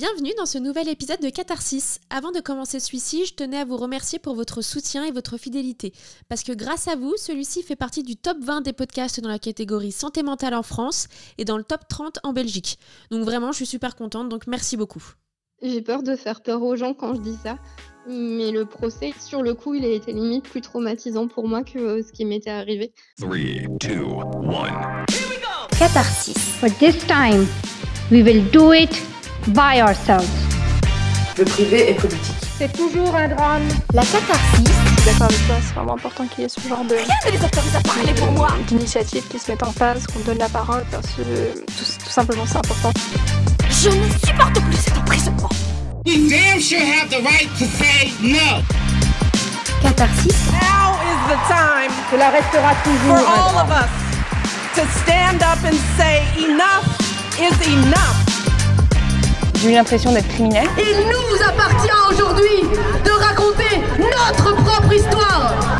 Bienvenue dans ce nouvel épisode de Catharsis. Avant de commencer celui-ci, je tenais à vous remercier pour votre soutien et votre fidélité. Parce que grâce à vous, celui-ci fait partie du top 20 des podcasts dans la catégorie santé mentale en France et dans le top 30 en Belgique. Donc vraiment, je suis super contente, donc merci beaucoup. J'ai peur de faire peur aux gens quand je dis ça. Mais le procès, sur le coup, il a été limite plus traumatisant pour moi que ce qui m'était arrivé. 3, 2, 1. Catharsis. For this time, we will do it by ourselves. Le privé est politique. C'est toujours un drame. La catharsis. Je suis d'accord avec toi, c'est vraiment important qu'il y ait ce genre de. Rien ne les autorise à parler pour moi. D'initiatives qui se mettent en place, qu'on donne la parole, parce que tout, tout simplement c'est important. Je ne supporte plus cet emprisonnement. You damn sure have the right to say no. Catharsis. Now is the time. Cela restera toujours for all of us to stand up and say enough is enough. J'ai eu l'impression d'être criminelle. Il nous appartient aujourd'hui de raconter notre propre histoire.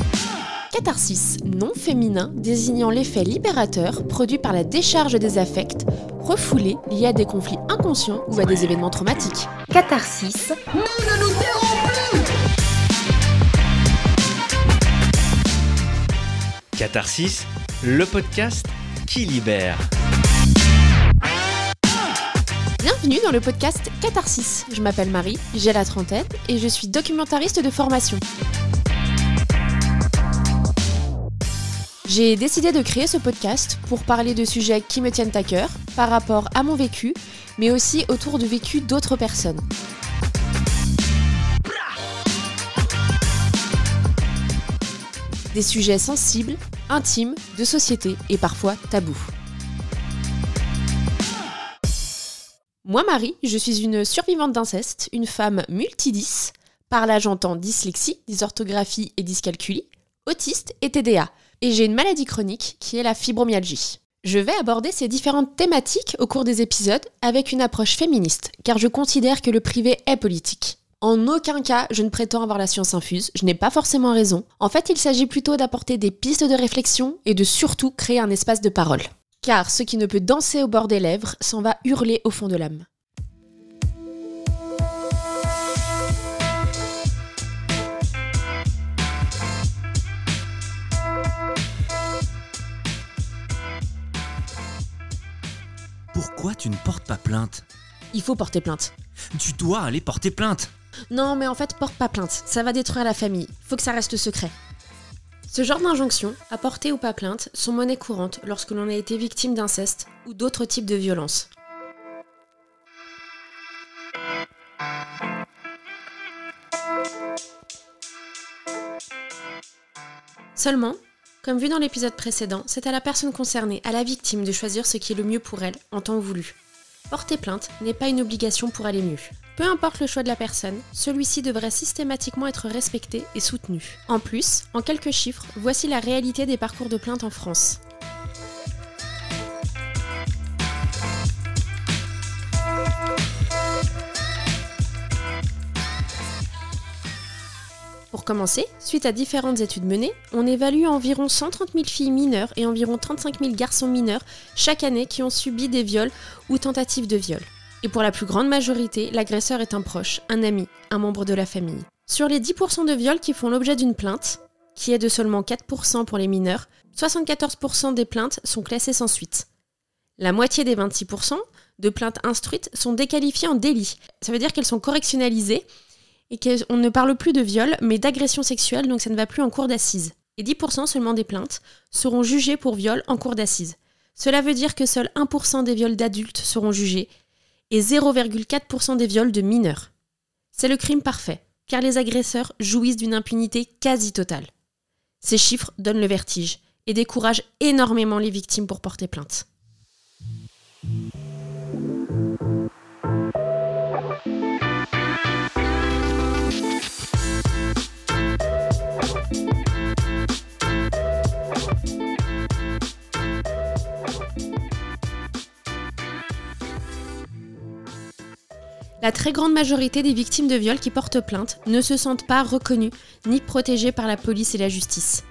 Catharsis, nom féminin désignant l'effet libérateur produit par la décharge des affects refoulés liés à des conflits inconscients ou à des événements traumatiques. Catharsis. Nous ne nous tairons plus. Catharsis, le podcast qui libère. Bienvenue dans le podcast Catharsis. Je m'appelle Marie, j'ai la trentaine et je suis documentariste de formation. J'ai décidé de créer ce podcast pour parler de sujets qui me tiennent à cœur par rapport à mon vécu, mais aussi autour du vécu d'autres personnes. Des sujets sensibles, intimes, de société et parfois tabous. Moi, Marie, je suis une survivante d'inceste, une femme multidis. Par là, j'entends dyslexie, dysorthographie et dyscalculie, autiste et TDA. Et j'ai une maladie chronique qui est la fibromyalgie. Je vais aborder ces différentes thématiques au cours des épisodes avec une approche féministe, car je considère que le privé est politique. En aucun cas, je ne prétends avoir la science infuse, je n'ai pas forcément raison. En fait, il s'agit plutôt d'apporter des pistes de réflexion et de surtout créer un espace de parole. Car ce qui ne peut danser au bord des lèvres s'en va hurler au fond de l'âme. Pourquoi tu ne portes pas plainte? Il faut porter plainte. Tu dois aller porter plainte Non, mais en fait, porte pas plainte. Ça va détruire la famille. Faut que ça reste secret. Ce genre d'injonctions, à porter ou pas plainte, sont monnaie courante lorsque l'on a été victime d'inceste ou d'autres types de violences. Seulement, comme vu dans l'épisode précédent, c'est à la personne concernée, à la victime, de choisir ce qui est le mieux pour elle en temps voulu. Porter plainte n'est pas une obligation pour aller mieux. Peu importe le choix de la personne, celui-ci devrait systématiquement être respecté et soutenu. En plus, en quelques chiffres, voici la réalité des parcours de plainte en France. Pour commencer, suite à différentes études menées, on évalue environ 130 000 filles mineures et environ 35 000 garçons mineurs chaque année qui ont subi des viols ou tentatives de viol. Et pour la plus grande majorité, l'agresseur est un proche, un ami, un membre de la famille. Sur les 10% de viols qui font l'objet d'une plainte, qui est de seulement 4% pour les mineurs, 74% des plaintes sont classées sans suite. La moitié des 26% de plaintes instruites sont déqualifiées en délit. Ça veut dire qu'elles sont correctionnalisées et qu'on ne parle plus de viol, mais d'agression sexuelle, donc ça ne va plus en cour d'assises. Et 10% seulement des plaintes seront jugées pour viol en cour d'assises. Cela veut dire que seul 1% des viols d'adultes seront jugés et 0,4% des viols de mineurs. C'est le crime parfait, car les agresseurs jouissent d'une impunité quasi totale. Ces chiffres donnent le vertige et découragent énormément les victimes pour porter plainte. La très grande majorité des victimes de viol qui portent plainte ne se sentent pas reconnues ni protégées par la police et la justice.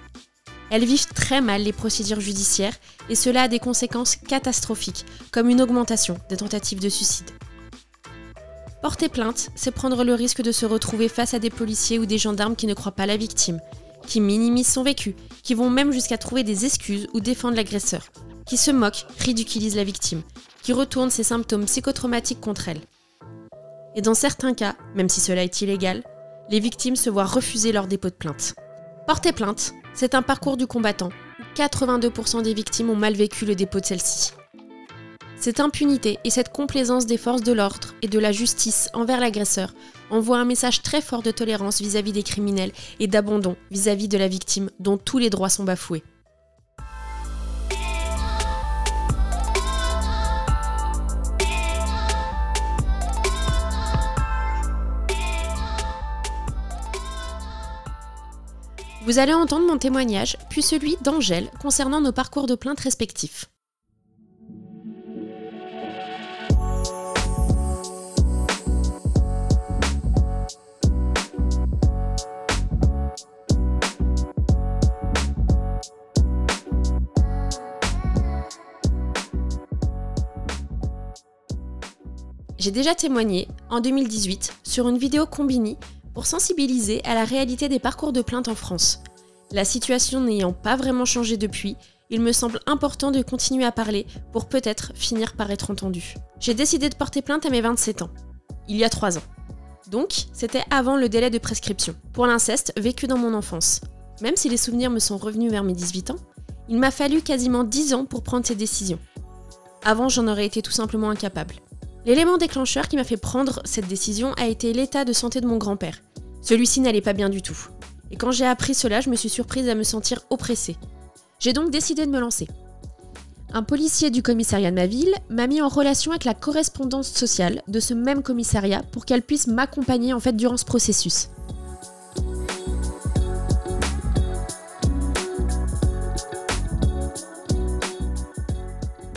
Elles vivent très mal les procédures judiciaires et cela a des conséquences catastrophiques, comme une augmentation des tentatives de suicide. Porter plainte, c'est prendre le risque de se retrouver face à des policiers ou des gendarmes qui ne croient pas la victime, qui minimisent son vécu, qui vont même jusqu'à trouver des excuses ou défendre l'agresseur, qui se moquent, ridiculisent la victime, qui retournent ses symptômes psychotraumatiques contre elle. Et dans certains cas, même si cela est illégal, les victimes se voient refuser leur dépôt de plainte. Porter plainte, c'est un parcours du combattant. 82% des victimes ont mal vécu le dépôt de celle-ci. Cette impunité et cette complaisance des forces de l'ordre et de la justice envers l'agresseur envoient un message très fort de tolérance vis-à-vis des criminels et d'abandon vis-à-vis de la victime dont tous les droits sont bafoués. Vous allez entendre mon témoignage, puis celui d'Angèle concernant nos parcours de plainte respectifs. J'ai déjà témoigné, en 2018, sur une vidéo Combini pour sensibiliser à la réalité des parcours de plainte en France. La situation n'ayant pas vraiment changé depuis, il me semble important de continuer à parler pour peut-être finir par être entendu. J'ai décidé de porter plainte à mes 27 ans, il y a 3 ans. Donc, c'était avant le délai de prescription, pour l'inceste vécu dans mon enfance. Même si les souvenirs me sont revenus vers mes 18 ans, il m'a fallu quasiment 10 ans pour prendre ces décisions. Avant, j'en aurais été tout simplement incapable. L'élément déclencheur qui m'a fait prendre cette décision a été l'état de santé de mon grand-père. Celui-ci n'allait pas bien du tout. Et quand j'ai appris cela, je me suis surprise à me sentir oppressée. J'ai donc décidé de me lancer. Un policier du commissariat de ma ville m'a mis en relation avec la correspondance sociale de ce même commissariat pour qu'elle puisse m'accompagner en fait durant ce processus.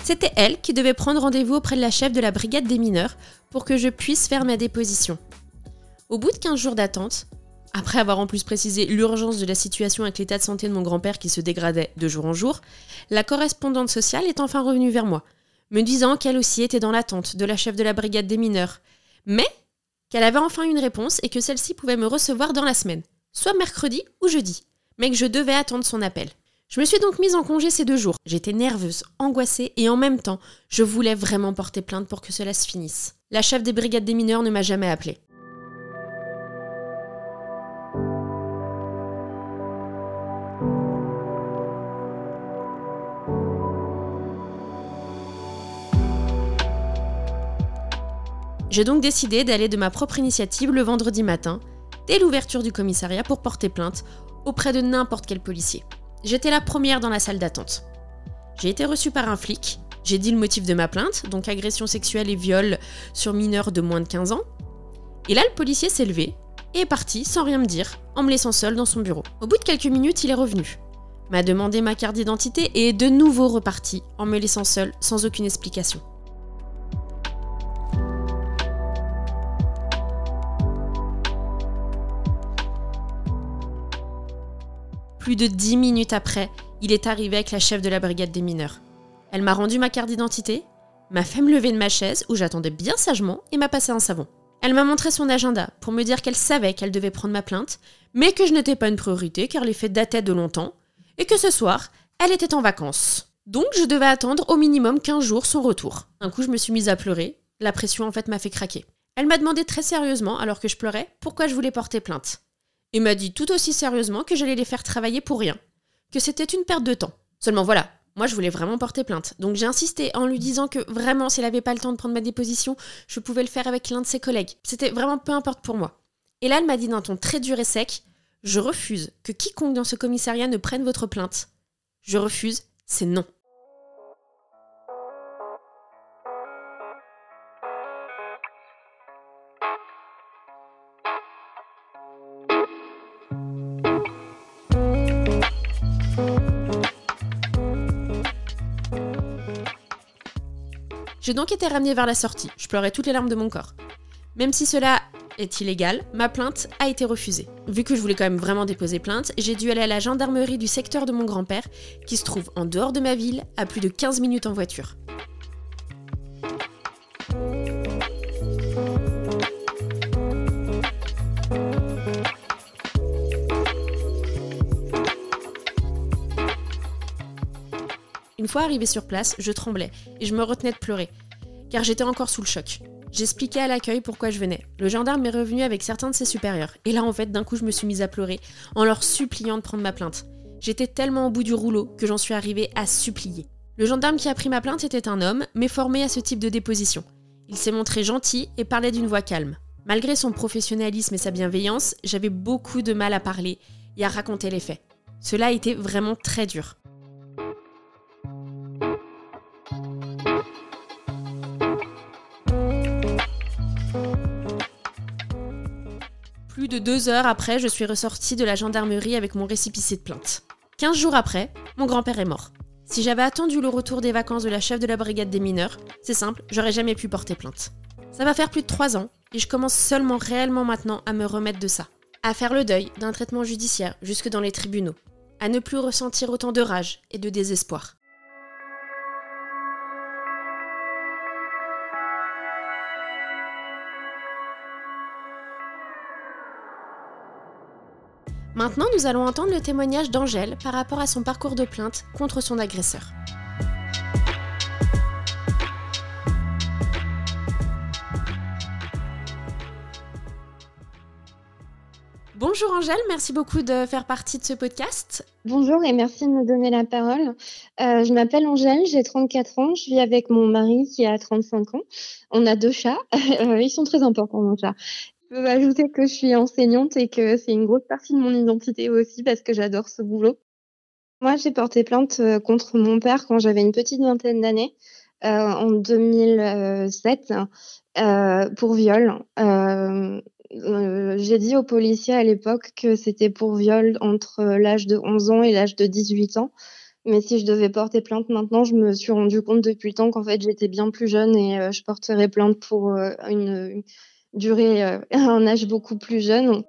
C'était elle qui devait prendre rendez-vous auprès de la chef de la brigade des mineurs pour que je puisse faire ma déposition. Au bout de 15 jours d'attente, après avoir en plus précisé l'urgence de la situation avec l'état de santé de mon grand-père qui se dégradait de jour en jour, la correspondante sociale est enfin revenue vers moi, me disant qu'elle aussi était dans l'attente de la chef de la brigade des mineurs, mais qu'elle avait enfin une réponse et que celle-ci pouvait me recevoir dans la semaine, soit mercredi ou jeudi, mais que je devais attendre son appel. Je me suis donc mise en congé ces deux jours. J'étais nerveuse, angoissée et en même temps, je voulais vraiment porter plainte pour que cela se finisse. La chef des brigades des mineurs ne m'a jamais appelée. J'ai donc décidé d'aller de ma propre initiative le vendredi matin, dès l'ouverture du commissariat, pour porter plainte auprès de n'importe quel policier. J'étais la première dans la salle d'attente. J'ai été reçue par un flic, j'ai dit le motif de ma plainte, donc agression sexuelle et viol sur mineurs de moins de 15 ans. Et là, le policier s'est levé et est parti sans rien me dire, en me laissant seule dans son bureau. Au bout de quelques minutes, il est revenu, m'a demandé ma carte d'identité et est de nouveau reparti en me laissant seule sans aucune explication. Plus de dix minutes après, il est arrivé avec la chef de la brigade des mineurs. Elle m'a rendu ma carte d'identité, m'a fait me lever de ma chaise où j'attendais bien sagement et m'a passé un savon. Elle m'a montré son agenda pour me dire qu'elle savait qu'elle devait prendre ma plainte, mais que je n'étais pas une priorité car les faits dataient de longtemps, et que ce soir, elle était en vacances. Donc je devais attendre au minimum 15 jours son retour. Un coup, je me suis mise à pleurer. La pression en fait m'a fait craquer. Elle m'a demandé très sérieusement, alors que je pleurais, pourquoi je voulais porter plainte et m'a dit tout aussi sérieusement que j'allais les faire travailler pour rien, que c'était une perte de temps. Seulement voilà, moi je voulais vraiment porter plainte. Donc j'ai insisté en lui disant que vraiment s'il n'avait pas le temps de prendre ma déposition, je pouvais le faire avec l'un de ses collègues. C'était vraiment peu importe pour moi. Et là elle m'a dit d'un ton très dur et sec, je refuse que quiconque dans ce commissariat ne prenne votre plainte. Je refuse, c'est non. J'ai donc été ramenée vers la sortie. Je pleurais toutes les larmes de mon corps. Même si cela est illégal, ma plainte a été refusée. Vu que je voulais quand même vraiment déposer plainte, j'ai dû aller à la gendarmerie du secteur de mon grand-père, qui se trouve en dehors de ma ville, à plus de 15 minutes en voiture. Une fois arrivée sur place, je tremblais et je me retenais de pleurer, car j'étais encore sous le choc. J'expliquais à l'accueil pourquoi je venais. Le gendarme est revenu avec certains de ses supérieurs. Et là, en fait, d'un coup, je me suis mise à pleurer en leur suppliant de prendre ma plainte. J'étais tellement au bout du rouleau que j'en suis arrivée à supplier. Le gendarme qui a pris ma plainte était un homme, mais formé à ce type de déposition. Il s'est montré gentil et parlait d'une voix calme. Malgré son professionnalisme et sa bienveillance, j'avais beaucoup de mal à parler et à raconter les faits. Cela a été vraiment très dur. Plus de deux heures après, je suis ressortie de la gendarmerie avec mon récipicé de plainte. Quinze jours après, mon grand-père est mort. Si j'avais attendu le retour des vacances de la chef de la brigade des mineurs, c'est simple, j'aurais jamais pu porter plainte. Ça va faire plus de trois ans, et je commence seulement réellement maintenant à me remettre de ça. À faire le deuil d'un traitement judiciaire jusque dans les tribunaux. À ne plus ressentir autant de rage et de désespoir. Maintenant, nous allons entendre le témoignage d'Angèle par rapport à son parcours de plainte contre son agresseur. Bonjour Angèle, merci beaucoup de faire partie de ce podcast. Bonjour et merci de me donner la parole. Euh, je m'appelle Angèle, j'ai 34 ans, je vis avec mon mari qui a 35 ans. On a deux chats, euh, ils sont très importants nos chats peux ajouter que je suis enseignante et que c'est une grosse partie de mon identité aussi parce que j'adore ce boulot. Moi, j'ai porté plainte euh, contre mon père quand j'avais une petite vingtaine d'années, euh, en 2007, euh, pour viol. J'ai dit aux policiers à l'époque que c'était pour viol entre l'âge de 11 ans et l'âge de 18 ans. Mais si je devais porter plainte maintenant, je me suis rendu compte depuis le temps qu'en fait j'étais bien plus jeune et je porterais plainte pour une, durer euh, un âge beaucoup plus jeune.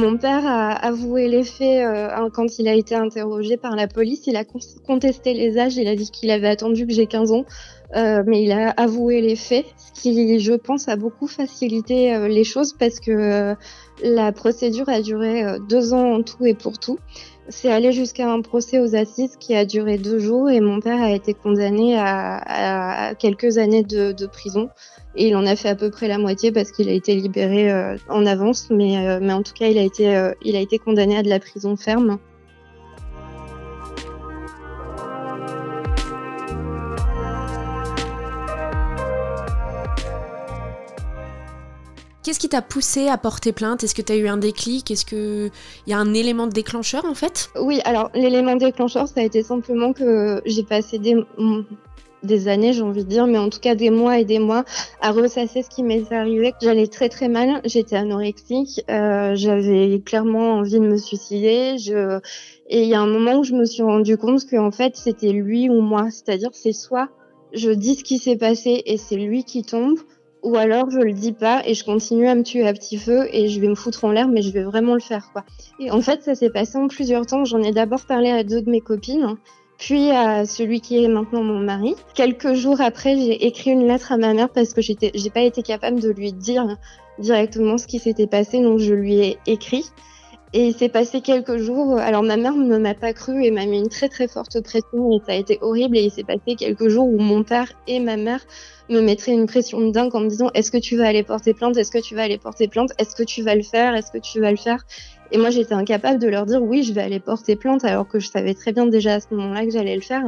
Mon père a avoué les faits euh, quand il a été interrogé par la police. Il a contesté les âges. Il a dit qu'il avait attendu que j'ai 15 ans, euh, mais il a avoué les faits, ce qui, je pense, a beaucoup facilité euh, les choses parce que la procédure a duré deux ans en tout et pour tout. C'est allé jusqu'à un procès aux assises qui a duré deux jours et mon père a été condamné à, quelques années de, prison. Et il en a fait à peu près la moitié parce qu'il a été libéré euh, en avance, mais, euh, mais en tout cas, il a, été, euh, il a été condamné à de la prison ferme. Qu'est-ce qui t'a poussé à porter plainte? Est-ce que tu as eu un déclic? Est-ce qu'il y a un élément déclencheur en fait? Oui, alors l'élément déclencheur, ça a été simplement que j'ai passé des, des années, j'ai envie de dire, mais en tout cas des mois et des mois à ressasser ce qui m'est arrivé. J'allais très très mal, j'étais anorexique, euh, j'avais clairement envie de me suicider. Et il y a un moment où je me suis rendu compte que en fait c'était lui ou moi, c'est-à-dire c'est soit je dis ce qui s'est passé et c'est lui qui tombe, ou alors je le dis pas et je continue à me tuer à petit feu et je vais me foutre en l'air, mais je vais vraiment le faire quoi. Et en fait ça s'est passé en plusieurs temps. J'en ai d'abord parlé à deux de mes copines puis à celui qui est maintenant mon mari. Quelques jours après, j'ai écrit une lettre à ma mère parce que j'étais, j'ai pas été capable de lui dire directement ce qui s'était passé, donc je lui ai écrit. Et il s'est passé quelques jours. Alors ma mère ne m'a pas cru et m'a mis une très très forte pression et ça a été horrible. Et il s'est passé quelques jours où mon père et ma mère me mettraient une pression de dingue en me disant est-ce que tu vas aller porter plainte? Est-ce que tu vas aller porter plainte? Est-ce que tu vas le faire? Est-ce que tu vas le faire? Et moi, j'étais incapable de leur dire oui, je vais aller porter plainte, alors que je savais très bien déjà à ce moment-là que j'allais le faire.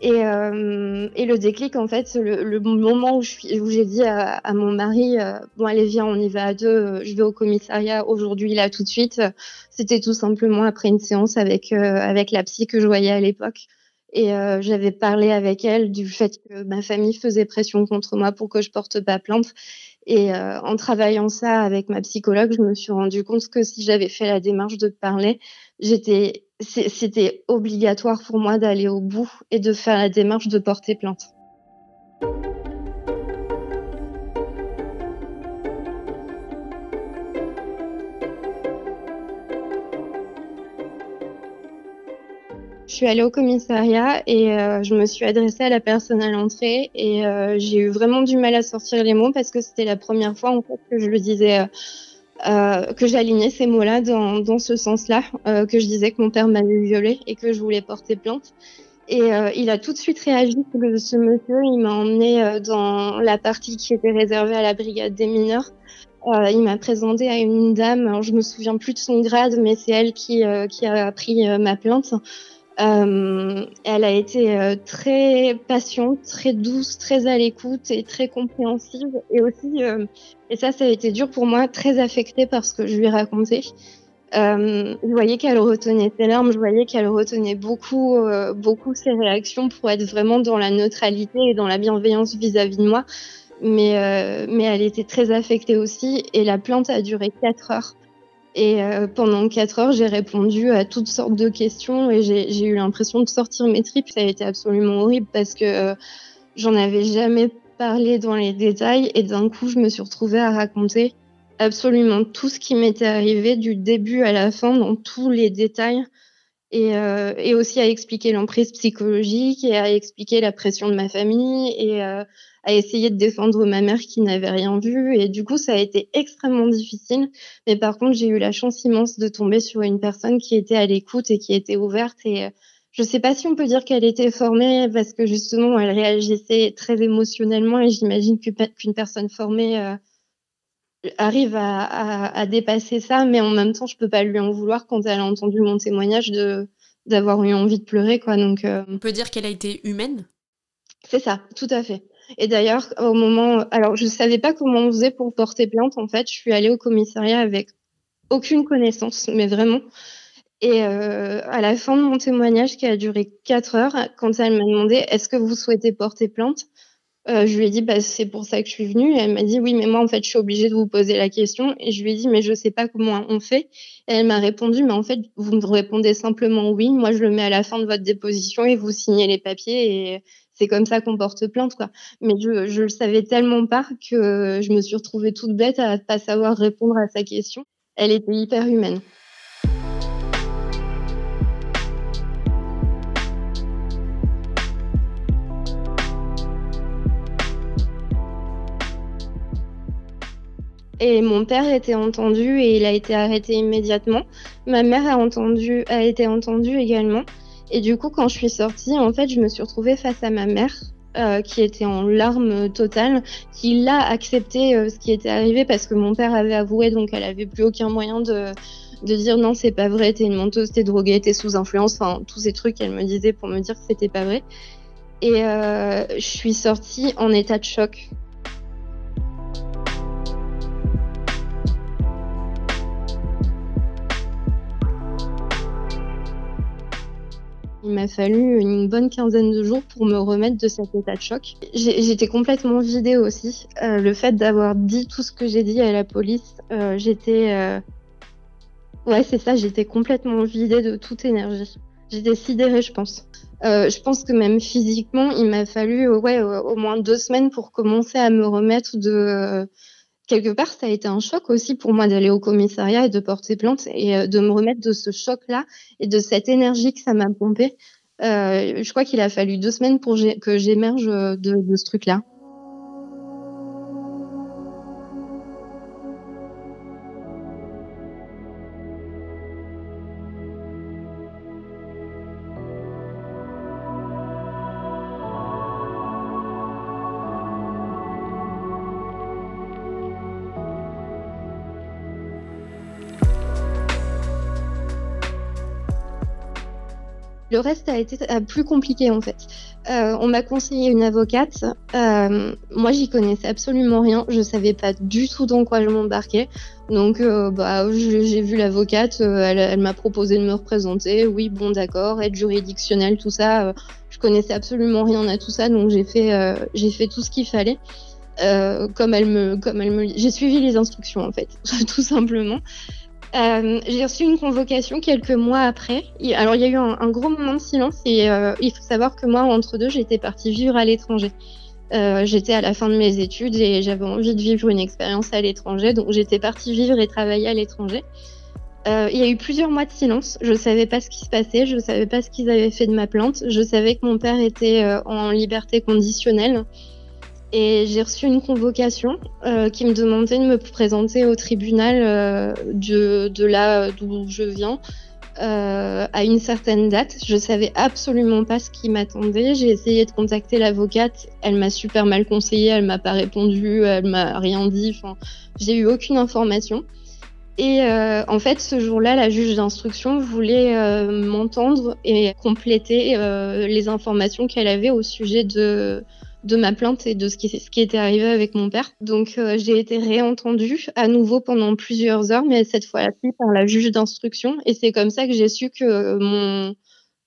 Et, euh, et, le déclic, en fait, le, moment où j'ai dit à, mon mari, euh, bon allez viens, on y va à deux, euh, je vais au commissariat aujourd'hui, là, tout de suite, c'était tout simplement après une séance avec, avec la psy que je voyais à l'époque. Et euh, j'avais parlé avec elle du fait que ma famille faisait pression contre moi pour que je porte pas plainte. Et euh, en travaillant ça avec ma psychologue, je me suis rendu compte que si j'avais fait la démarche de parler, j'étais, c'était obligatoire pour moi d'aller au bout et de faire la démarche de porter plainte. Je suis allée au commissariat et je me suis adressée à la personne à l'entrée et j'ai eu vraiment du mal à sortir les mots parce que c'était la première fois en fait que je le disais. que j'alignais ces mots-là dans, ce sens-là, que je disais que mon père m'avait violée et que je voulais porter plainte. Et il a tout de suite réagi. Ce monsieur, il m'a emmené dans la partie qui était réservée à la brigade des mineurs. Euh, il m'a présenté à une dame, alors je me souviens plus de son grade, mais c'est elle qui, euh, a pris euh, ma plainte. Elle a été très patiente, très douce, très à l'écoute et très compréhensive. Et aussi, et ça, ça a été dur pour moi, très affectée par ce que je lui ai raconté. je voyais qu'elle retenait ses larmes, je voyais qu'elle retenait beaucoup, beaucoup ses réactions pour être vraiment dans la neutralité et dans la bienveillance vis-à-vis -vis de moi mais, euh, mais elle était très affectée aussi et la plainte a duré 4 heures. Et euh, pendant 4 heures, j'ai répondu à toutes sortes de questions et j'ai eu l'impression de sortir mes tripes. Ça a été absolument horrible parce que euh, j'en avais jamais parlé dans les détails et d'un coup, je me suis retrouvée à raconter absolument tout ce qui m'était arrivé du début à la fin dans tous les détails. Et, euh, et aussi à expliquer l'emprise psychologique et à expliquer la pression de ma famille et euh, à essayer de défendre ma mère qui n'avait rien vu. Et du coup, ça a été extrêmement difficile. Mais par contre, j'ai eu la chance immense de tomber sur une personne qui était à l'écoute et qui était ouverte. Et euh, je ne sais pas si on peut dire qu'elle était formée parce que justement, elle réagissait très émotionnellement. Et j'imagine qu'une personne formée euh, arrive à, à, à, dépasser ça. Mais en même temps, je peux pas lui en vouloir quand elle a entendu mon témoignage de d'avoir eu envie de pleurer quoi donc euh, on peut dire qu'elle a été humaine? C'est ça tout à fait et d'ailleurs, au moment, alors je savais pas comment on faisait pour porter plainte. En fait, je suis allée au commissariat avec aucune connaissance, mais vraiment. Et euh, à la fin de mon témoignage, qui a duré quatre heures, quand elle m'a demandé est-ce que vous souhaitez porter plainte, euh, je lui ai dit bah, c'est pour ça que je suis venue. Elle m'a dit oui, mais moi en fait je suis obligée de vous poser la question. Et je lui ai dit mais je sais pas comment on fait. Et elle m'a répondu mais en fait vous me répondez simplement oui. Moi je le mets à la fin de votre déposition et vous signez les papiers et c'est comme ça qu'on porte plainte quoi. Mais je je le savais tellement pas que je me suis retrouvée toute bête à pas savoir répondre à sa question. Elle était hyper humaine. Et mon père était entendu et il a été arrêté immédiatement. Ma mère a entendu, a été entendue également. Et du coup, quand je suis sortie, en fait, je me suis retrouvée face à ma mère, euh, qui était en larmes totales, qui l'a accepté euh, ce qui était arrivé parce que mon père avait avoué, donc elle avait plus aucun moyen de, de dire non, c'est pas vrai, t'es une menteuse, t'es droguée, t'es sous influence, enfin tous ces trucs qu'elle me disait pour me dire que c'était pas vrai. Et euh, je suis sortie en état de choc. Il m'a fallu une bonne quinzaine de jours pour me remettre de cet état de choc. J'étais complètement vidée aussi. Euh, le fait d'avoir dit tout ce que j'ai dit à la police, euh, j'étais... Euh... Ouais, c'est ça, j'étais complètement vidée de toute énergie. J'étais sidérée, je pense. Je pense que même physiquement, il m'a fallu ouais, au moins deux semaines pour commencer à me remettre de quelque part, ça a été un choc aussi pour moi d'aller au commissariat et de porter plainte et euh, de me remettre de ce choc-là et de cette énergie que ça m'a pompé. Euh, je crois qu'il a fallu deux semaines pour que j'émerge de, de ce truc-là. Le reste a été plus compliqué en fait. Euh, on m'a conseillé une avocate. Euh, moi, j'y connaissais absolument rien. Je savais pas du tout dans quoi je m'embarquais. Donc, euh, bah, j'ai vu l'avocate. elle, m'a proposé de me représenter. Oui, bon, d'accord. Être juridictionnel, tout ça. je connaissais absolument rien à tout ça. Donc, j'ai fait, tout ce qu'il fallait. elle me, comme elle me, j'ai suivi les instructions en fait, tout simplement. Euh, j'ai reçu une convocation quelques mois après. Alors il y a eu un, gros moment de silence et euh, il faut savoir que moi, entre deux, j'étais partie vivre à l'étranger. Euh, j'étais à la fin de mes études et j'avais envie de vivre une expérience à l'étranger, donc j'étais partie vivre et travailler à l'étranger. Il y a eu plusieurs mois de silence. Je savais pas ce qui se passait. Je savais pas ce qu'ils avaient fait de ma plainte. Je savais que mon père était en liberté conditionnelle. Et j'ai reçu une convocation euh, qui me demandait de me présenter au tribunal de, de là d'où je viens à une certaine date. Je savais absolument pas ce qui m'attendait. J'ai essayé de contacter l'avocate. Elle m'a super mal conseillé. Elle m'a pas répondu. Elle m'a rien dit. Enfin, j'ai eu aucune information. Et euh, en fait, ce jour-là, la juge d'instruction voulait euh, m'entendre et compléter euh, les informations qu'elle avait au sujet de, de ma plainte et de ce qui, ce qui était arrivé avec mon père. Donc, j'ai été réentendue à nouveau pendant plusieurs heures, mais cette fois-ci par la juge d'instruction. Et c'est comme ça que j'ai su que mon,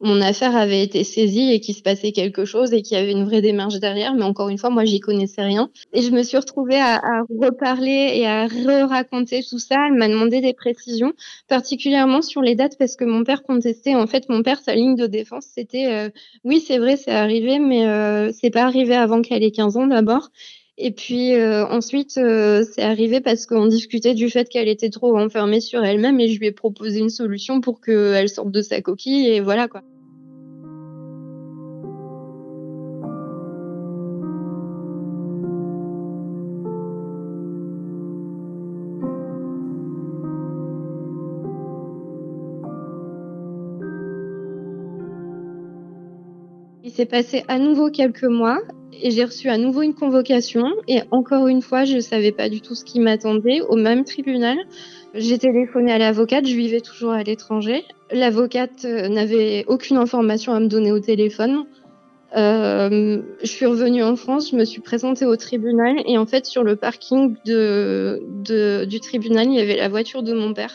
mon affaire avait été saisie et qu'il se passait quelque chose et qu'il y avait une vraie démarche derrière. Mais encore une fois, moi, j'y connaissais rien. Et je me suis retrouvée à, à reparler et à re-raconter tout ça. Elle m'a demandé des précisions, particulièrement sur les dates, parce que mon père contestait. En fait, mon père, sa ligne de défense, c'était euh, oui, c'est vrai, c'est arrivé, mais euh, c'est pas arrivé avant qu'elle ait 15 ans d'abord. Et puis euh, ensuite, euh, c'est arrivé parce qu'on discutait du fait qu'elle était trop enfermée sur elle-même et je lui ai proposé une solution pour qu'elle sorte de sa coquille et voilà quoi. Il s'est passé à nouveau quelques mois et j'ai reçu à nouveau une convocation et encore une fois, je ne savais pas du tout ce qui m'attendait au même tribunal. J'ai téléphoné à l'avocate, je vivais toujours à l'étranger. L'avocate euh, n'avait aucune information à me donner au téléphone. Euh, je suis revenue en France, je me suis présentée au tribunal et en fait sur le parking du tribunal, il y avait la voiture de mon père.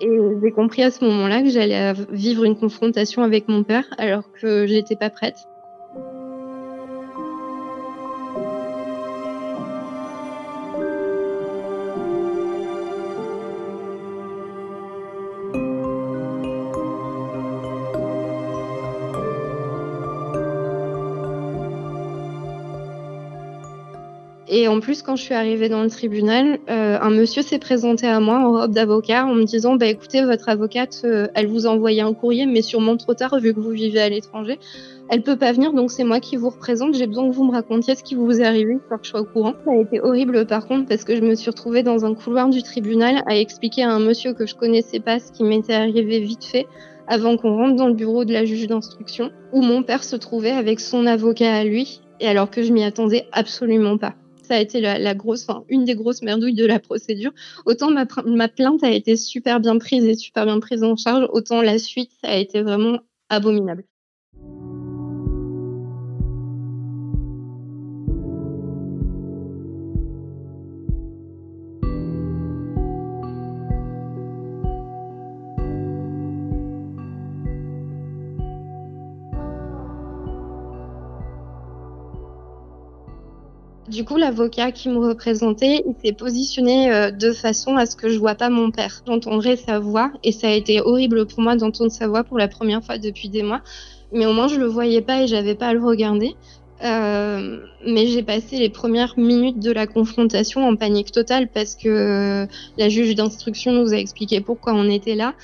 Et j'ai compris à ce moment-là que j'allais vivre une confrontation avec mon père alors que j'étais pas prête. Et en plus, quand je suis arrivée dans le tribunal, euh, un monsieur s'est présenté à moi en robe d'avocat en me disant bah, écoutez, votre avocate, euh, elle vous a envoyé un courrier, mais sûrement trop tard vu que vous vivez à l'étranger. Elle peut pas venir, donc c'est moi qui vous représente. J'ai besoin que vous me racontiez ce qui vous est arrivé pour que je sois au courant. Ça a été horrible par contre parce que je me suis retrouvée dans un couloir du tribunal à expliquer à un monsieur que je connaissais pas ce qui m'était arrivé vite fait avant qu'on rentre dans le bureau de la juge d'instruction où mon père se trouvait avec son avocat à lui et alors que je m'y attendais absolument pas ça a été la, grosse, une des grosses merdouilles de la procédure. Autant ma, plainte a été super bien prise et super bien prise en charge, autant la suite, a été vraiment abominable. Du coup, l'avocat qui me représentait, il s'est positionné euh, de façon à ce que je vois pas mon père. J'entendrais sa voix et ça a été horrible pour moi d'entendre sa voix pour la première fois depuis des mois. Mais au moins, je le voyais pas et j'avais pas à le regarder. Euh, mais j'ai passé les premières minutes de la confrontation en panique totale parce que euh, la juge d'instruction nous a expliqué pourquoi on était là.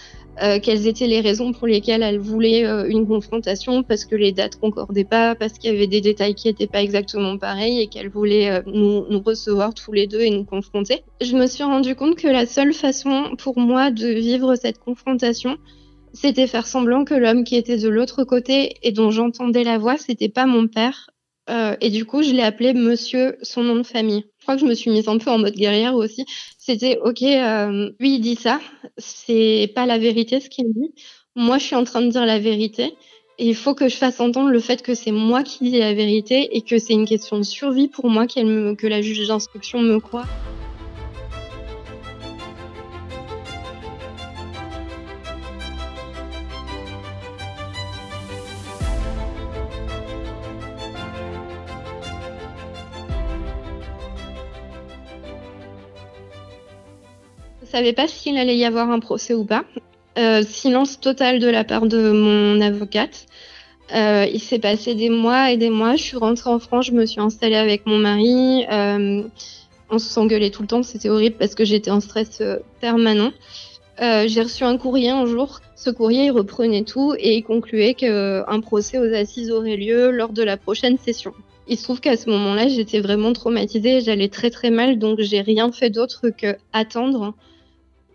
Euh, quelles étaient les raisons pour lesquelles elle voulait euh, une confrontation, parce que les dates concordaient pas, parce qu'il y avait des détails qui étaient pas exactement pareils et qu'elle voulait euh, nous, nous, recevoir tous les deux et nous confronter. Je me suis rendu compte que la seule façon pour moi de vivre cette confrontation, c'était faire semblant que l'homme qui était de l'autre côté et dont j'entendais la voix, c'était pas mon père. et du coup, je l'ai appelé Monsieur, son nom de famille. Je crois que je me suis mise un peu en mode guerrière aussi. C'était ok, euh, lui il dit ça, c'est pas la vérité ce qu'il dit. Moi je suis en train de dire la vérité. Et il faut que je fasse entendre le fait que c'est moi qui dis la vérité et que c'est une question de survie pour moi que la juge d'instruction me croit. Savais pas s'il allait y avoir un procès ou pas. Euh, silence total de la part de mon avocate. Euh, il s'est passé des mois et des mois. Je suis rentrée en France, je me suis installée avec mon mari. Euh, on s'engueulait tout le temps, c'était horrible parce que j'étais en stress permanent. Euh, j'ai reçu un courrier un jour. Ce courrier, il reprenait tout et il concluait qu'un procès aux assises aurait lieu lors de la prochaine session. Il se trouve qu'à ce moment-là, j'étais vraiment traumatisée, j'allais très très mal, donc j'ai rien fait d'autre que attendre.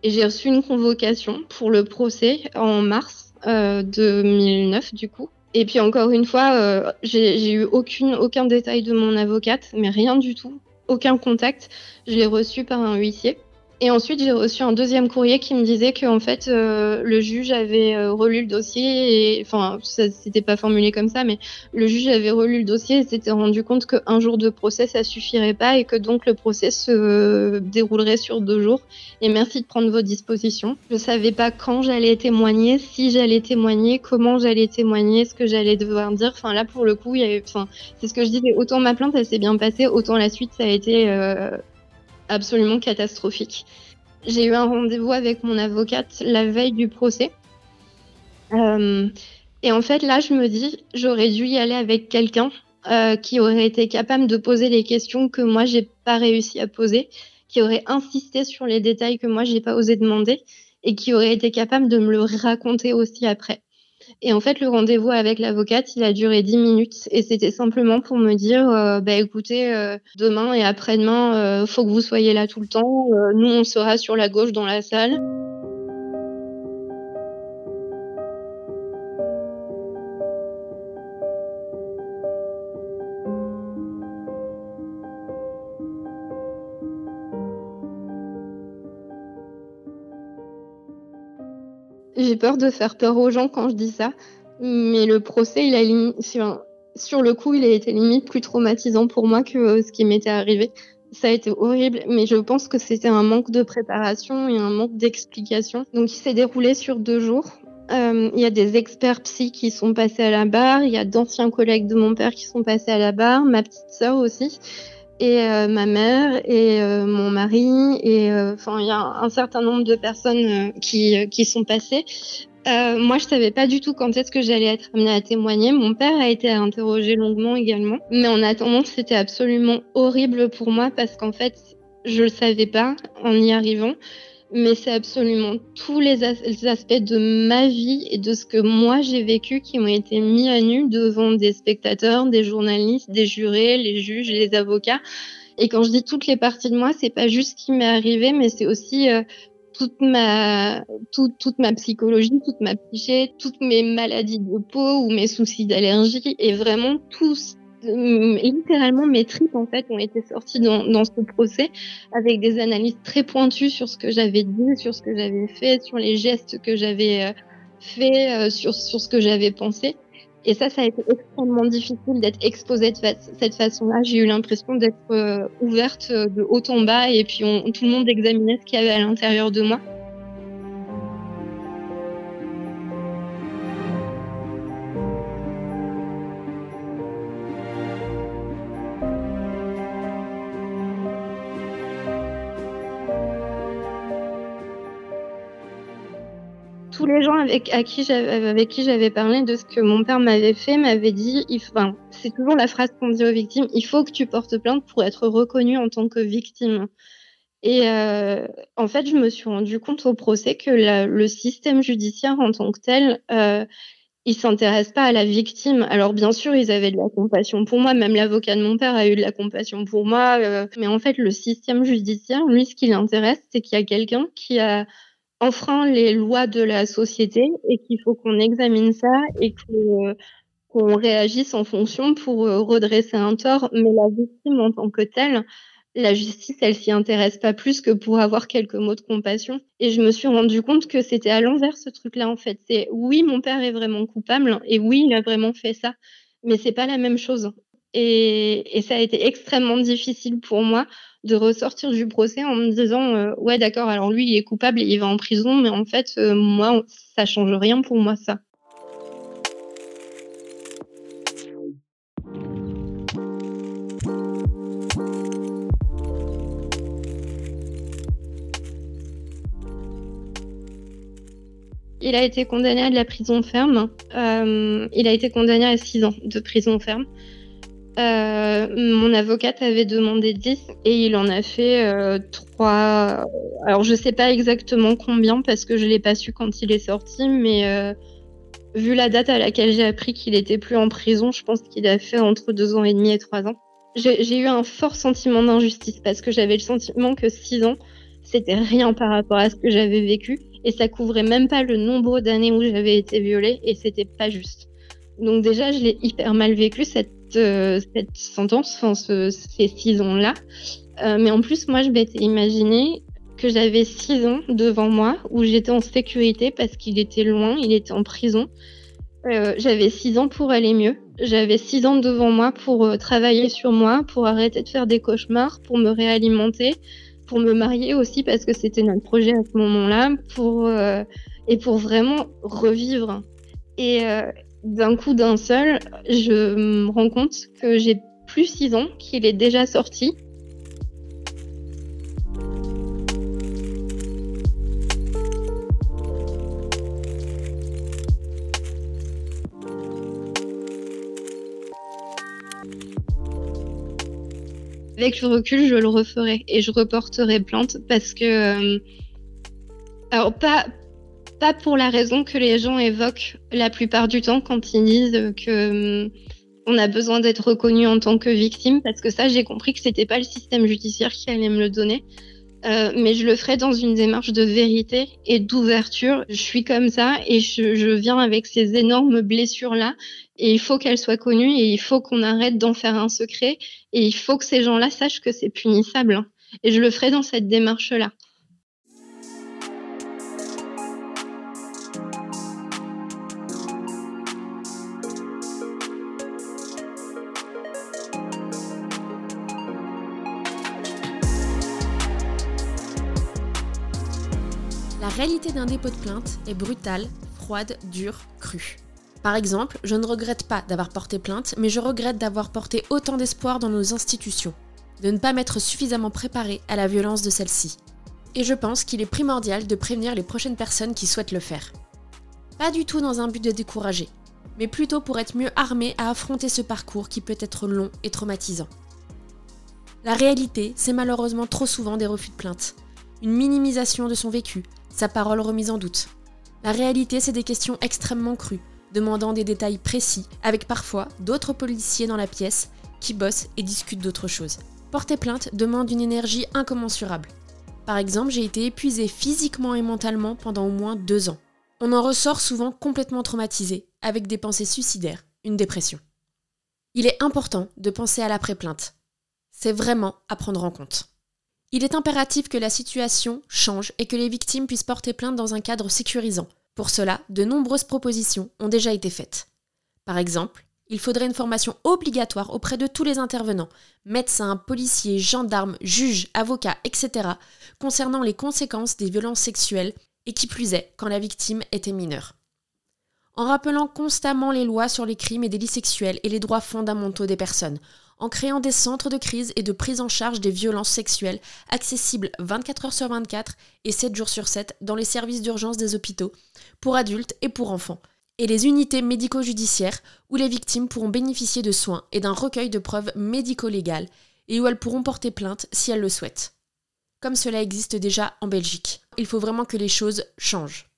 Et j'ai reçu une convocation pour le procès en mars euh, 2009 du coup. Et puis encore une fois, euh, j'ai eu aucune, aucun détail de mon avocate, mais rien du tout, aucun contact. Je l'ai reçu par un huissier. Et ensuite, j'ai reçu un deuxième courrier qui me disait que en fait, euh, le juge avait euh, relu le dossier et enfin, c'était pas formulé comme ça, mais le juge avait relu le dossier et s'était rendu compte qu'un jour de procès ça suffirait pas et que donc le procès se déroulerait sur deux jours. Et merci de prendre vos dispositions. Je savais pas quand j'allais témoigner, si j'allais témoigner, comment j'allais témoigner, ce que j'allais devoir dire. Enfin là, pour le coup, il y avait, enfin, c'est ce que je disais. Autant ma plainte, elle s'est bien passée, autant la suite, ça a été euh, absolument catastrophique. J'ai eu un rendez-vous avec mon avocate la veille du procès. Euh, et en fait, là, je me dis, j'aurais dû y aller avec quelqu'un euh, qui aurait été capable de poser les questions que moi, j'ai pas réussi à poser, qui aurait insisté sur les détails que moi, j'ai pas osé demander et qui aurait été capable de me le raconter aussi après. Et en fait, le rendez-vous avec l'avocate, il a duré 10 minutes et c'était simplement pour me dire, euh, bah écoutez, euh, demain et après-demain, euh, faut que vous soyez là tout le temps. Nous, on sera sur la gauche dans la salle. Peur de faire peur aux gens quand je dis ça, mais le procès, il a limite, sur le coup, il a été limite plus traumatisant pour moi que ce qui m'était arrivé. Ça a été horrible, mais je pense que c'était un manque de préparation et un manque d'explication. Donc, il s'est déroulé sur deux jours. Euh, il y a des experts psy qui sont passés à la barre, il y a d'anciens collègues de mon père qui sont passés à la barre, ma petite sœur aussi et euh, ma mère et euh, mon mari et enfin il y a un certain nombre de personnes qui qui sont passées. moi, je savais pas du tout quand est-ce que j'allais être amenée à témoigner. Mon père a été interrogé longuement également, mais en attendant, c'était absolument horrible pour moi parce qu'en fait, je le savais pas en y arrivant mais c'est absolument tous les, as les, aspects de ma vie et de ce que moi j'ai vécu qui ont été mis à nu devant des spectateurs, des journalistes, des jurés, les juges, les avocats. Et quand je dis toutes les parties de moi, c'est pas juste ce qui m'est arrivé, mais c'est aussi euh, toute ma psychologie, toute ma psyché, toutes mes maladies de peau ou mes soucis d'allergie et vraiment tout littéralement mes tripes en fait ont été sorties dans, dans, ce procès avec des analyses très pointues sur ce que j'avais dit, sur ce que j'avais fait, sur les gestes que j'avais euh, fait, euh, sur, sur ce que j'avais pensé. Et ça, ça a été extrêmement difficile d'être exposée de cette façon-là. J'ai eu l'impression d'être euh, ouverte de haut en bas et puis on, tout le monde examinait ce qu'il y avait à l'intérieur de moi. Avec, à qui avec qui j'avais parlé de ce que mon père m'avait fait m'avaient dit, enfin, c'est toujours la phrase qu'on dit aux victimes, il faut que tu portes plainte pour être reconnue en tant que victime. Et euh, en fait, je me suis rendu compte au procès que le système judiciaire en tant que tel, euh, il s'intéresse pas à la victime. Alors bien sûr, ils avaient de la compassion pour moi, même l'avocat de mon père a eu de la compassion pour moi, euh, mais en fait, le système judiciaire, lui, ce qui l'intéresse, c'est qu'il y a quelqu'un qui a enfreint les lois de la société et qu'il faut qu'on examine ça et qu'on réagisse en fonction pour euh, redresser un tort. Mais la victime en tant que telle, la justice, elle s'y intéresse pas plus que pour avoir quelques mots de compassion. Et je me suis rendu compte que c'était à l'envers ce truc-là en fait. C'est oui, mon père est vraiment coupable et oui, il a vraiment fait ça, mais c'est pas la même chose. Et ça a été extrêmement difficile pour moi de ressortir du procès en me disant euh, ouais d'accord alors lui il est coupable il va en prison mais en fait euh, moi ça change rien pour moi ça. Il a été condamné à de la prison ferme. Euh, il a été condamné à 6 ans de prison ferme. Euh, mon avocate avait demandé 10 et il en a fait euh, 3. Alors je sais pas exactement combien parce que je l'ai pas su quand il est sorti, mais euh, vu la date à laquelle j'ai appris qu'il était plus en prison, je pense qu'il a fait entre 2 ans et demi et 3 ans. J'ai eu un fort sentiment d'injustice parce que j'avais le sentiment que 6 ans, c'était rien par rapport à ce que j'avais vécu et ça couvrait même pas le nombre d'années où j'avais été violée et c'était pas juste. Donc déjà, je l'ai hyper mal vécu cette, cette sentence, enfin ce, ces six ans-là. Euh, mais en plus, moi, je m'étais imaginé que j'avais six ans devant moi où j'étais en sécurité parce qu'il était loin, il était en prison. Euh, j'avais six ans pour aller mieux. J'avais six ans devant moi pour euh, travailler sur moi, pour arrêter de faire des cauchemars, pour me réalimenter, pour me marier aussi parce que c'était notre projet à ce moment-là, pour euh, et pour vraiment revivre. Et, euh, d'un coup d'un seul, je me rends compte que j'ai plus 6 ans, qu'il est déjà sorti. Avec le recul, je le referai et je reporterai plainte parce que. Euh, alors, pas, pas pour la raison que les gens évoquent la plupart du temps quand ils disent que hum, on a besoin d'être reconnu en tant que victime, parce que ça, j'ai compris que c'était pas le système judiciaire qui allait me le donner. Euh, mais je le ferai dans une démarche de vérité et d'ouverture. Je suis comme ça et je, je viens avec ces énormes blessures-là et il faut qu'elles soient connues et il faut qu'on arrête d'en faire un secret et il faut que ces gens-là sachent que c'est punissable. Et je le ferai dans cette démarche-là. Réalité d'un dépôt de plainte est brutale, froide, dure, crue. Par exemple, je ne regrette pas d'avoir porté plainte, mais je regrette d'avoir porté autant d'espoir dans nos institutions, de ne pas m'être suffisamment préparé à la violence de celle-ci. Et je pense qu'il est primordial de prévenir les prochaines personnes qui souhaitent le faire. Pas du tout dans un but de décourager, mais plutôt pour être mieux armé à affronter ce parcours qui peut être long et traumatisant. La réalité, c'est malheureusement trop souvent des refus de plainte, une minimisation de son vécu, sa parole remise en doute. La réalité, c'est des questions extrêmement crues, demandant des détails précis, avec parfois d'autres policiers dans la pièce qui bossent et discutent d'autres choses. Porter plainte demande une énergie incommensurable. Par exemple, j'ai été épuisée physiquement et mentalement pendant au moins deux ans. On en ressort souvent complètement traumatisé, avec des pensées suicidaires, une dépression. Il est important de penser à l'après-plainte. C'est vraiment à prendre en compte. Il est impératif que la situation change et que les victimes puissent porter plainte dans un cadre sécurisant. Pour cela, de nombreuses propositions ont déjà été faites. Par exemple, il faudrait une formation obligatoire auprès de tous les intervenants, médecins, policiers, gendarmes, juges, avocats, etc., concernant les conséquences des violences sexuelles, et qui plus est quand la victime était mineure. En rappelant constamment les lois sur les crimes et délits sexuels et les droits fondamentaux des personnes, en créant des centres de crise et de prise en charge des violences sexuelles accessibles 24 heures sur 24 et 7 jours sur 7 dans les services d'urgence des hôpitaux, pour adultes et pour enfants, et les unités médico-judiciaires où les victimes pourront bénéficier de soins et d'un recueil de preuves médico-légales et où elles pourront porter plainte si elles le souhaitent. Comme cela existe déjà en Belgique. Il faut vraiment que les choses changent.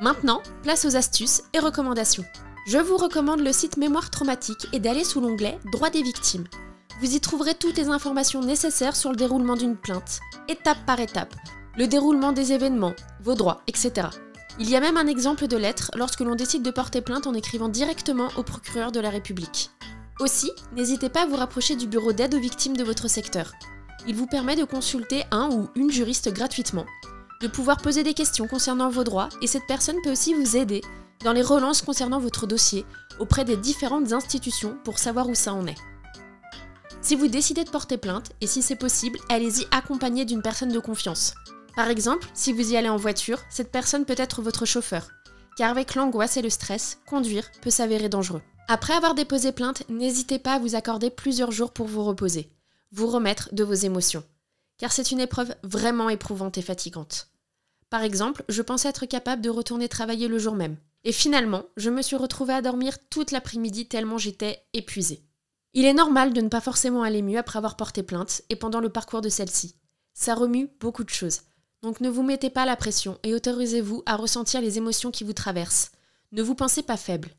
Maintenant, place aux astuces et recommandations. Je vous recommande le site Mémoire traumatique et d'aller sous l'onglet Droits des victimes. Vous y trouverez toutes les informations nécessaires sur le déroulement d'une plainte, étape par étape, le déroulement des événements, vos droits, etc. Il y a même un exemple de lettre lorsque l'on décide de porter plainte en écrivant directement au procureur de la République. Aussi, n'hésitez pas à vous rapprocher du bureau d'aide aux victimes de votre secteur. Il vous permet de consulter un ou une juriste gratuitement de pouvoir poser des questions concernant vos droits et cette personne peut aussi vous aider dans les relances concernant votre dossier auprès des différentes institutions pour savoir où ça en est. Si vous décidez de porter plainte, et si c'est possible, allez-y accompagné d'une personne de confiance. Par exemple, si vous y allez en voiture, cette personne peut être votre chauffeur, car avec l'angoisse et le stress, conduire peut s'avérer dangereux. Après avoir déposé plainte, n'hésitez pas à vous accorder plusieurs jours pour vous reposer, vous remettre de vos émotions car c'est une épreuve vraiment éprouvante et fatigante. Par exemple, je pensais être capable de retourner travailler le jour même. Et finalement, je me suis retrouvée à dormir toute l'après-midi tellement j'étais épuisée. Il est normal de ne pas forcément aller mieux après avoir porté plainte et pendant le parcours de celle-ci. Ça remue beaucoup de choses. Donc ne vous mettez pas la pression et autorisez-vous à ressentir les émotions qui vous traversent. Ne vous pensez pas faible.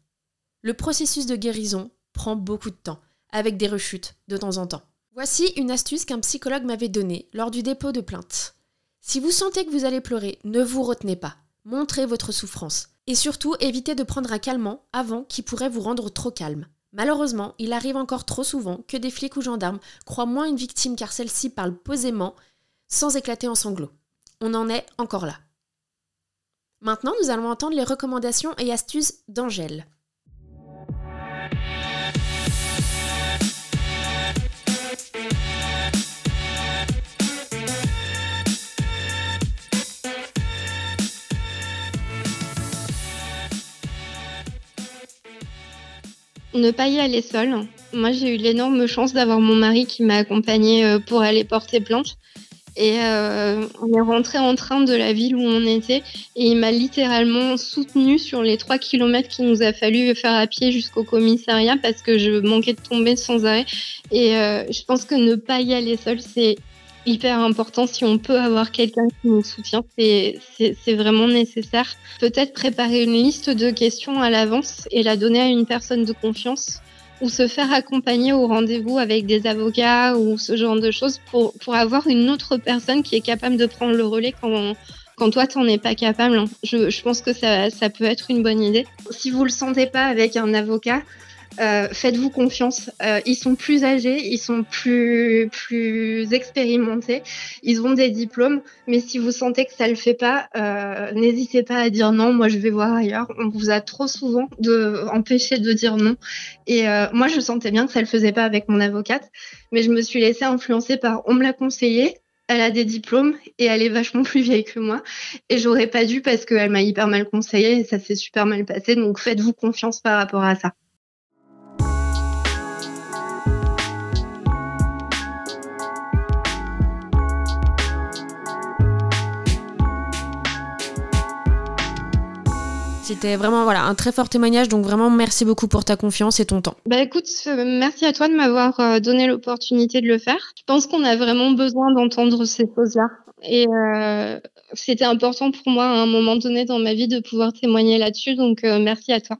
Le processus de guérison prend beaucoup de temps, avec des rechutes de temps en temps. Voici une astuce qu'un psychologue m'avait donnée lors du dépôt de plainte. Si vous sentez que vous allez pleurer, ne vous retenez pas. Montrez votre souffrance. Et surtout, évitez de prendre un calmant avant qui pourrait vous rendre trop calme. Malheureusement, il arrive encore trop souvent que des flics ou gendarmes croient moins une victime car celle-ci parle posément, sans éclater en sanglots. On en est encore là. Maintenant, nous allons entendre les recommandations et astuces d'Angèle. Ne pas y aller seul. Moi, j'ai eu l'énorme chance d'avoir mon mari qui m'a accompagnée euh, pour aller porter plainte. Et euh, on est rentré en train de la ville où on était et il m'a littéralement soutenu sur les 3 km qu'il nous a fallu faire à pied jusqu'au commissariat parce que je manquais de tomber sans arrêt. Et euh, je pense que ne pas y aller seul, c'est hyper important. Si on peut avoir quelqu'un qui nous soutient, c'est vraiment nécessaire. Peut-être préparer une liste de questions à l'avance et la donner à une personne de confiance ou se faire accompagner au rendez-vous avec des avocats ou ce genre de choses pour, pour avoir une autre personne qui est capable de prendre le relais quand, quand toi, t'en es pas capable. Je, je pense que ça, ça peut être une bonne idée. Si vous le sentez pas avec un avocat, euh, faites-vous confiance. Euh, ils sont plus âgés, ils sont plus plus expérimentés, ils ont des diplômes. Mais si vous sentez que ça le fait pas, euh, n'hésitez pas à dire non. Moi, je vais voir ailleurs. On vous a trop souvent de empêché de dire non. Et moi, je sentais bien que ça le faisait pas avec mon avocate, mais je me suis laissée influencer par on me l'a conseillé elle a des diplômes et elle est vachement plus vieille que moi. Et j'aurais pas dû parce qu'elle m'a hyper mal conseillé et ça s'est super mal passé. Donc faites-vous confiance par rapport à ça. C'était vraiment voilà un très fort témoignage, donc vraiment merci beaucoup pour ta confiance et ton temps. Bah écoute, euh, merci à toi de m'avoir euh, donné l'opportunité de le faire. Je pense qu'on a vraiment besoin d'entendre ces choses-là. Et euh, c'était important pour moi à un moment donné dans ma vie de pouvoir témoigner là-dessus, donc merci à toi.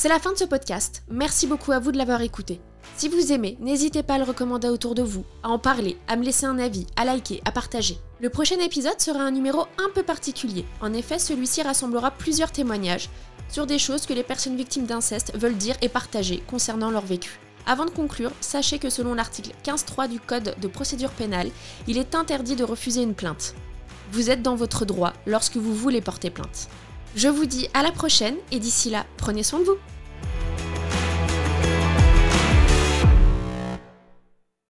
C'est la fin de ce podcast. Merci beaucoup à vous de l'avoir écouté. Si vous aimez, n'hésitez pas à le recommander autour de vous, à en parler, à me laisser un avis, à liker, à partager. Le prochain épisode sera un numéro un peu particulier. En effet, celui-ci rassemblera plusieurs témoignages sur des choses que les personnes victimes d'inceste veulent dire et partager concernant leur vécu. Avant de conclure, sachez que selon l'article 15.3 du Code de procédure pénale, il est interdit de refuser une plainte. Vous êtes dans votre droit lorsque vous voulez porter plainte. Je vous dis à la prochaine et d'ici là, prenez soin de vous.